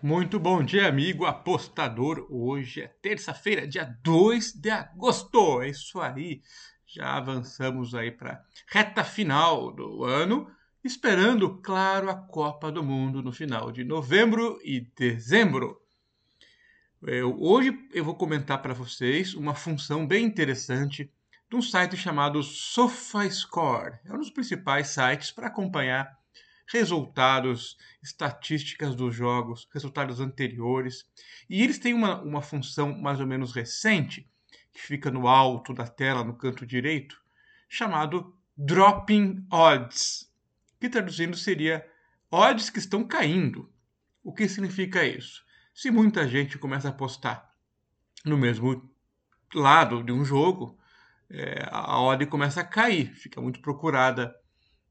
Muito bom dia, amigo apostador. Hoje é terça-feira, dia 2 de agosto. É isso aí. Já avançamos aí para reta final do ano, esperando, claro, a Copa do Mundo no final de novembro e dezembro. Eu, hoje eu vou comentar para vocês uma função bem interessante de um site chamado SofaScore. É um dos principais sites para acompanhar resultados, estatísticas dos jogos, resultados anteriores. E eles têm uma, uma função mais ou menos recente, que fica no alto da tela, no canto direito, chamado Dropping Odds, que traduzindo seria odds que estão caindo. O que significa isso? Se muita gente começa a apostar no mesmo lado de um jogo, é, a odd começa a cair, fica muito procurada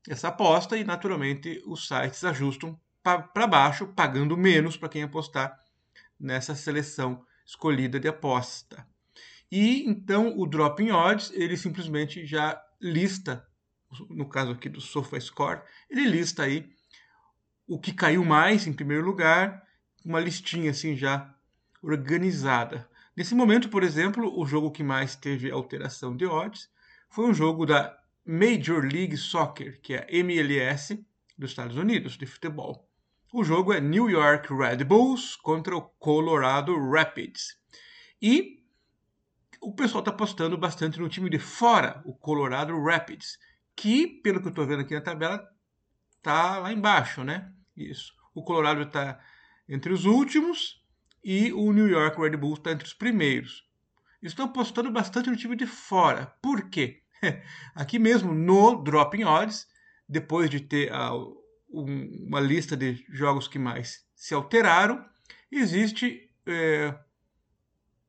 essa aposta e, naturalmente, os sites ajustam para baixo, pagando menos para quem apostar nessa seleção escolhida de aposta. E então o Dropping Odds, ele simplesmente já lista, no caso aqui do SofaScore, ele lista aí o que caiu mais em primeiro lugar, uma listinha assim já organizada. Nesse momento, por exemplo, o jogo que mais teve alteração de odds foi um jogo da Major League Soccer, que é a MLS dos Estados Unidos de futebol. O jogo é New York Red Bulls contra o Colorado Rapids. E o pessoal está apostando bastante no time de fora, o Colorado Rapids, que, pelo que eu estou vendo aqui na tabela, está lá embaixo, né? Isso. O Colorado está entre os últimos e o New York Red Bulls está entre os primeiros. Estão apostando bastante no time de fora. Por quê? Aqui mesmo no Dropping Odds, depois de ter a, um, uma lista de jogos que mais se alteraram, existe é,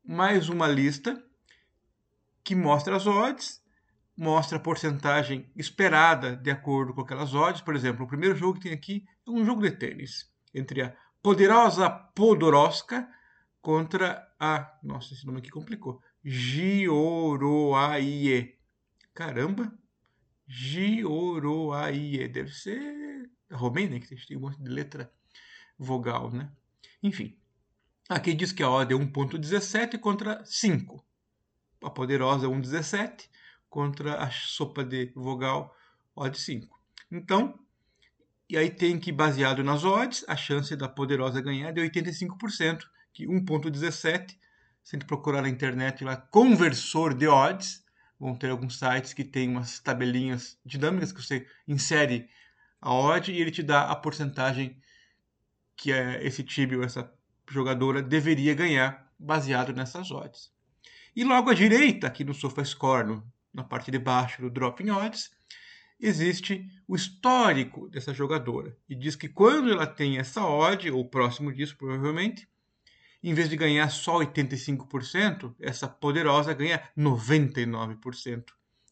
mais uma lista que mostra as odds, mostra a porcentagem esperada de acordo com aquelas odds. Por exemplo, o primeiro jogo que tem aqui é um jogo de tênis entre a poderosa Podoroska contra a. Nossa, esse nome aqui complicou. Gioroaie. Caramba! Gioroaie. Deve ser Romênia, que tem um monte de letra vogal, né? Enfim. Aqui diz que a odd é 1.17 contra 5. A poderosa é 1.17 contra a sopa de vogal odd 5. Então, e aí tem que, baseado nas odds, a chance da poderosa ganhar é de 85%, que 1.17, se a gente procurar na internet lá, conversor de odds, vão ter alguns sites que tem umas tabelinhas dinâmicas que você insere a odd e ele te dá a porcentagem que é esse time ou essa jogadora deveria ganhar baseado nessas odds. E logo à direita, aqui no SofaScore, no, na parte de baixo do Dropping Odds, existe o histórico dessa jogadora. E diz que quando ela tem essa odd, ou próximo disso provavelmente, em vez de ganhar só 85%, essa poderosa ganha 99%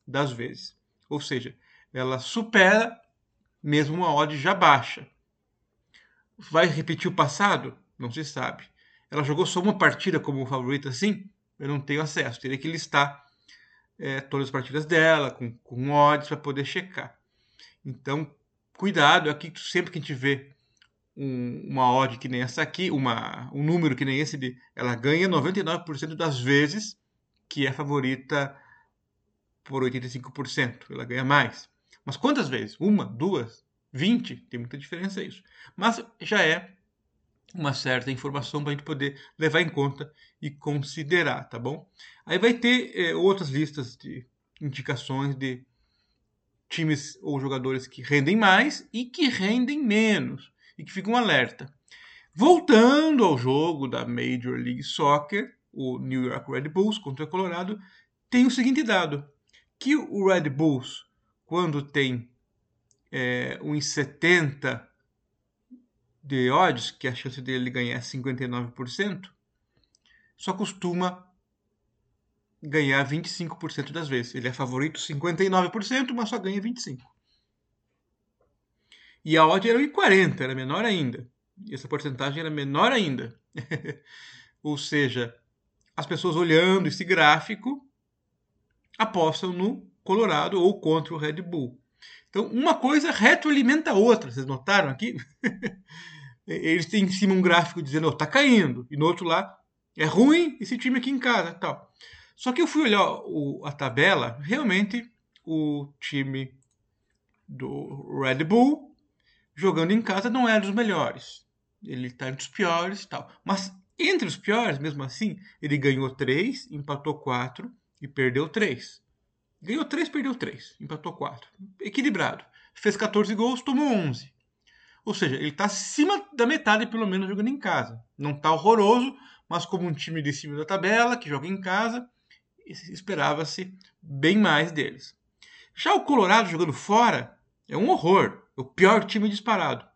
das vezes. Ou seja, ela supera mesmo uma odd já baixa. Vai repetir o passado? Não se sabe. Ela jogou só uma partida como favorita assim? Eu não tenho acesso. Teria que listar é, todas as partidas dela, com, com odds, para poder checar. Então, cuidado aqui, sempre que a gente vê um, uma odd que nem essa aqui, uma, um número que nem esse, de, ela ganha 99% das vezes que é favorita por 85%. Ela ganha mais. Mas quantas vezes? Uma, duas, vinte? Tem muita diferença isso. Mas já é uma certa informação para a gente poder levar em conta e considerar, tá bom? Aí vai ter é, outras listas de indicações de times ou jogadores que rendem mais e que rendem menos e que fica um alerta. Voltando ao jogo da Major League Soccer, o New York Red Bulls contra o Colorado, tem o seguinte dado, que o Red Bulls, quando tem é, uns 70 de odds, que a chance dele ganhar é 59%, só costuma ganhar 25% das vezes. Ele é favorito 59%, mas só ganha 25%. E a odd era 1,40, era menor ainda. E essa porcentagem era menor ainda. Ou seja, as pessoas olhando esse gráfico apostam no Colorado ou contra o Red Bull. Então, uma coisa retroalimenta a outra. Vocês notaram aqui? eles têm em cima um gráfico dizendo, oh, tá caindo, e no outro lá, é ruim esse time aqui em casa, tal. Só que eu fui olhar o, a tabela, realmente o time do Red Bull jogando em casa não é dos melhores. Ele está entre os piores e tal. Mas entre os piores, mesmo assim, ele ganhou 3, empatou 4 e perdeu 3. Ganhou 3, perdeu 3, empatou 4. Equilibrado. Fez 14 gols, tomou 11. Ou seja, ele está acima da metade, pelo menos, jogando em casa. Não está horroroso, mas como um time de cima da tabela, que joga em casa, esperava-se bem mais deles. Já o Colorado jogando fora é um horror. O pior time disparado.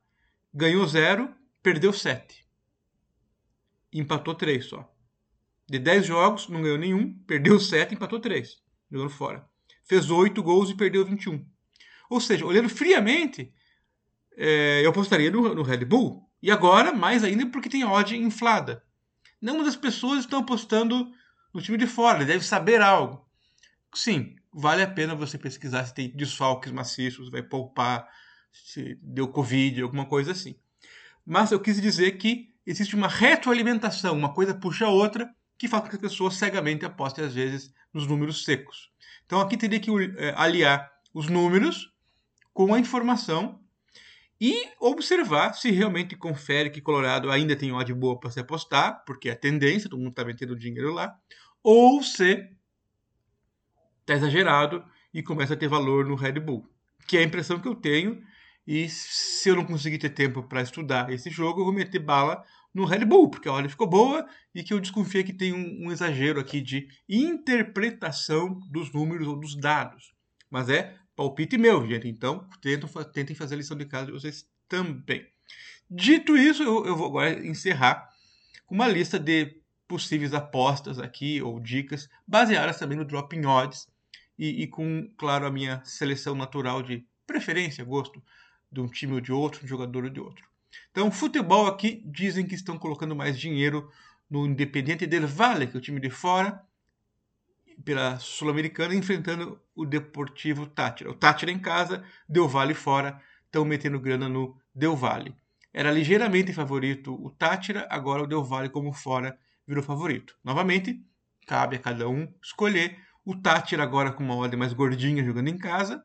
Ganhou 0, perdeu 7. Empatou 3 só. De 10 jogos, não ganhou nenhum, perdeu 7, empatou 3, jogando fora. Fez 8 gols e perdeu 21. Ou seja, olhando friamente, é, eu apostaria no, no, Red Bull. E agora, mais ainda, porque tem odd inflada. Nenhuma das pessoas estão apostando no time de fora, ele deve saber algo. Sim, vale a pena você pesquisar se tem desfalques maciços, vai poupar, se deu Covid, alguma coisa assim. Mas eu quis dizer que existe uma retroalimentação, uma coisa puxa a outra, que faz com que as pessoas cegamente apostem, às vezes, nos números secos. Então aqui teria que é, aliar os números com a informação e observar se realmente confere que Colorado ainda tem odd boa para se apostar, porque é a tendência, todo mundo está metendo dinheiro lá, ou se está exagerado e começa a ter valor no Red Bull, que é a impressão que eu tenho. E se eu não conseguir ter tempo para estudar esse jogo, eu vou meter bala no Red Bull, porque a hora ficou boa e que eu desconfiei que tem um, um, exagero aqui de interpretação dos números ou dos dados. Mas é palpite meu, gente. Então, tentem, tentem fazer a lição de casa de vocês também. Dito isso, eu, eu vou agora encerrar com uma lista de possíveis apostas aqui ou dicas, baseadas também no Dropping Odds e, e, com, claro, a minha seleção natural de preferência, gosto de um time ou de outro, de um jogador ou de outro. Então, futebol aqui dizem que estão colocando mais dinheiro no Independiente del Valle, que é o time de fora, pela Sul-Americana, enfrentando o Deportivo Tátira. O Tátira em casa, Del Valle fora, estão metendo grana no Del Valle. Era ligeiramente favorito o Tátira, agora o Del Valle como fora virou favorito. Novamente, cabe a cada um escolher o Tátira agora com uma ordem mais gordinha jogando em casa,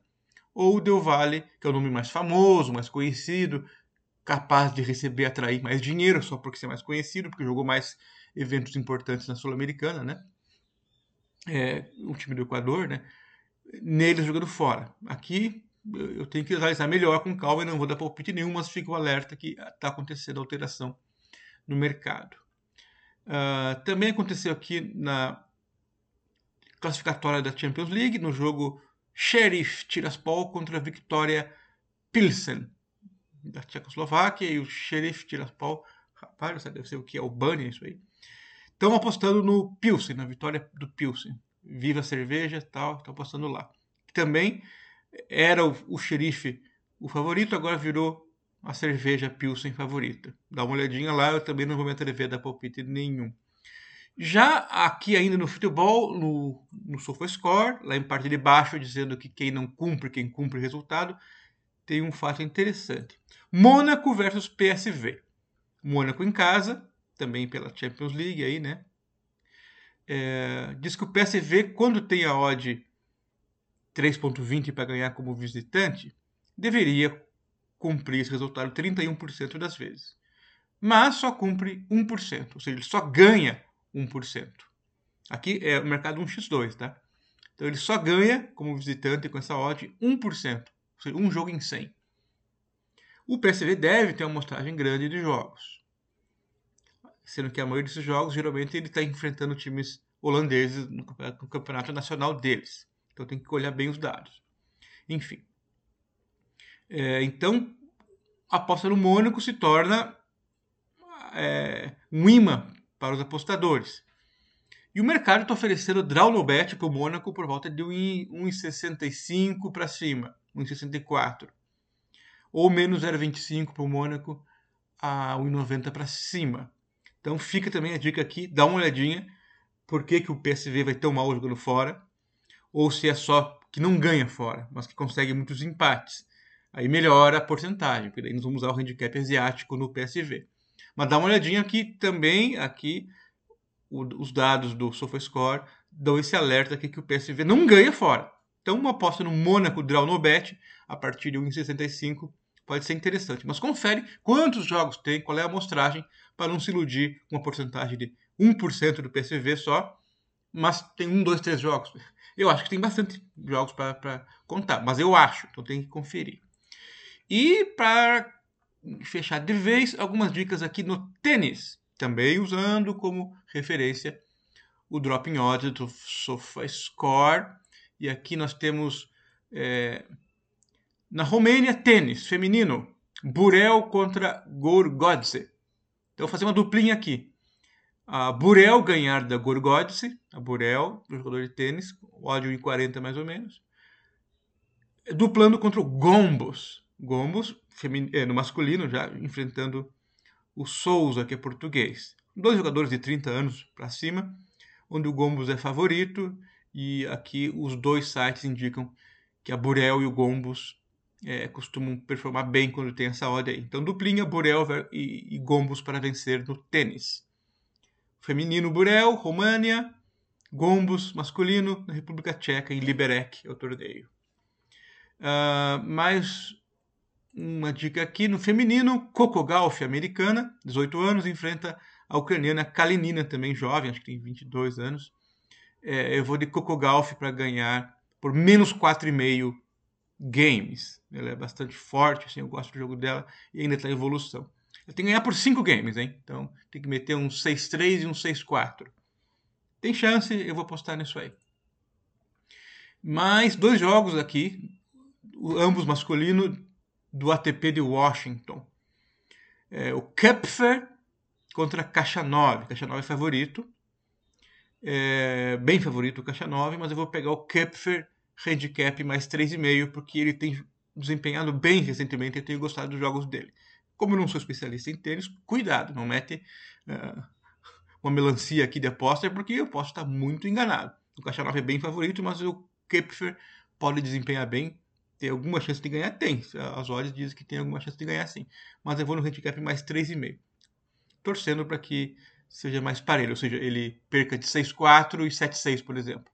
ou o Del Valle, que é o nome mais famoso, mais conhecido, capaz de receber, atrair mais dinheiro só porque ser mais conhecido, porque jogou mais eventos importantes na Sul-Americana, né? É, o time do Equador, né? Neles jogando fora. Aqui eu tenho que analisar melhor com calma e não vou dar palpite nenhum, mas fico alerta que está acontecendo alteração no mercado. Uh, também aconteceu aqui na classificatória da Champions League, no jogo Sheriff Tiraspol contra Victoria Pilsen da Tchecoslováquia e o Sheriff Tiraspol, rapaz, deve ser o que? Albânia, isso aí. Estão apostando no Pilsen, na vitória do Pilsen. Viva a cerveja tal, estão apostando lá. Também era o, o xerife o favorito, agora virou a cerveja Pilsen favorita. Dá uma olhadinha lá, eu também não vou me atrever a dar palpite nenhum. Já aqui ainda no futebol, no, no SofaScore, lá em parte de baixo, dizendo que quem não cumpre, quem cumpre resultado, tem um fato interessante. Mônaco versus PSV. Mônaco em casa, também pela Champions League aí, né? É, diz que o PSV, quando tem a odd 3.20 para ganhar como visitante, deveria cumprir esse resultado 31% das vezes. Mas só cumpre 1%, ou seja, ele só ganha 1%. Aqui é o mercado 1x2, tá? Então ele só ganha como visitante com essa odd 1%, ou seja, um jogo em 100. O PSV deve ter uma amostragem grande de jogos. Sendo que a maioria desses jogos, geralmente, ele está enfrentando times holandeses no campeonato nacional deles. Então tem que olhar bem os dados. Enfim. É, então, a aposta no Mônaco se torna é, um imã para os apostadores. E o mercado está oferecendo draw no bet para o Mônaco por volta de 1,65 para cima, 1,64. Ou menos 0,25 para o Mônaco a 1,90 para cima. Então fica também a dica aqui, dá uma olhadinha por que, que o PSV vai tão mal jogando fora, ou se é só que não ganha fora, mas que consegue muitos empates aí melhora a porcentagem, porque daí nós vamos usar o handicap asiático no PSV. Mas dá uma olhadinha aqui também, aqui o, os dados do SofaScore dão esse alerta aqui que o PSV não ganha fora. Então uma aposta no Mônaco Draw no Bet a partir de 1,65 pode ser interessante. Mas confere quantos jogos tem, qual é a amostragem, para não se iludir com uma porcentagem de 1% do PSV só, mas tem um, dois, três jogos. Eu acho que tem bastante jogos para contar, mas eu acho, então tem que conferir. E para fechar de vez, algumas dicas aqui no tênis, também usando como referência o dropping odds do SofaScore. E aqui nós temos é, na Romênia tênis feminino, Burel contra Gorgodze. Então vou fazer uma duplinha aqui. A Burel ganhar da Gorgodze, a Burel, jogador de tênis, ódio em 40 mais ou menos. Duplando contra o Gombos, Gombos, é, no masculino, já enfrentando o Souza, que é português. Dois jogadores de 30 anos para cima, onde o Gombos é favorito, e aqui os dois sites indicam que a Burel e o Gombos é, costumam performar bem quando tem essa odd aí. Então, duplinha, Burel e, e Gombos para vencer no tênis. Feminino, Burel, România, Gombos, masculino, na República Tcheca, em Liberec, é o torneio. Uh, mais uma dica aqui no feminino, Coco americana, 18 anos, enfrenta a ucraniana Kalinina, também jovem, acho que tem 22 anos. É, eu vou de Coco para ganhar por menos 4,5 games. Ela é bastante forte, assim, eu gosto do jogo dela e ainda está em evolução. Ela tem que ganhar por 5 games, hein? Então tem que meter um 6-3 e um 6-4. Tem chance, eu vou apostar nisso aí. Mais dois jogos aqui, ambos masculinos, do ATP de Washington. É, o Kepfer contra Caixa 9. Caixa 9 é favorito. É, bem favorito o Caixa 9, mas eu vou pegar o Kepfer handicap mais 3,5, porque ele tem desempenhado bem recentemente e tenho gostado dos jogos dele. Como eu não sou especialista em tênis, cuidado, não mete uh, uma melancia aqui de aposta, porque eu posso estar muito enganado. O Caixa 9 é bem favorito, mas o Kepfer pode desempenhar bem tem alguma chance de ganhar? Tem. As odds dizem que tem alguma chance de ganhar sim. Mas eu vou no handicap mais 3,5. Torcendo para que seja mais parelho. Ou seja, ele perca de 6-4 e 7-6, por exemplo.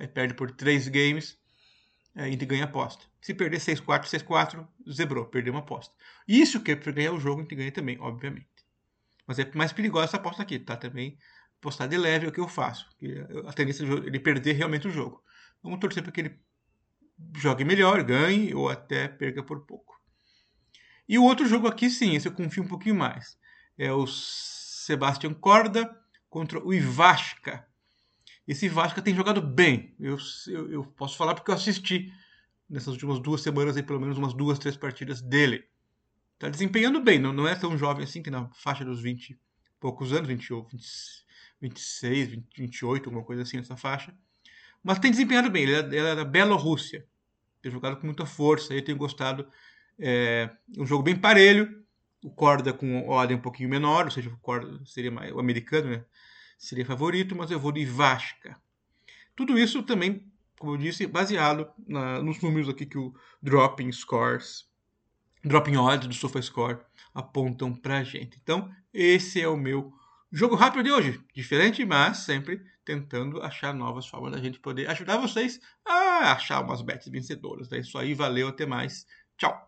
Aí perde por 3 games aí ele ganha aposta. Se perder 6-4, 6-4, zebrou, perdeu uma aposta. E se o Kepler ganhar o jogo, a gente ganha também, obviamente. Mas é mais perigosa essa aposta aqui, tá? Também apostar de leve é o que eu faço. A tendência de ele perder realmente o jogo. Vamos torcer para que ele jogue melhor, ganhe ou até perca por pouco. E o outro jogo aqui, sim, esse eu confio um pouquinho mais. É o Sebastian Corda contra o Ivashka. Esse Ivashka tem jogado bem. Eu, eu, eu, posso falar porque eu assisti nessas últimas duas semanas aí, pelo menos umas duas, três partidas dele. Tá desempenhando bem, não, não é tão jovem assim, que na faixa dos 20 e poucos anos, 20, 20, 26, 20, 28, alguma coisa assim nessa faixa. Mas tem desempenhado bem. Ele é, é da Bielorrússia. Tem jogado com muita força. Eu tenho gostado. É um jogo bem parelho. O Corda com ordem um pouquinho menor, ou seja, o Corda seria mais, o americano, né? Seria favorito, mas eu vou de Vasca. Tudo isso também, como eu disse, baseado na, nos números aqui que o Dropping Scores, Dropping Odds do SofaScore apontam pra gente. Então, esse é o meu jogo rápido de hoje. Diferente, mas sempre tentando achar novas formas da gente poder ajudar vocês a achar umas bets vencedoras. É isso aí, valeu, até mais. Tchau!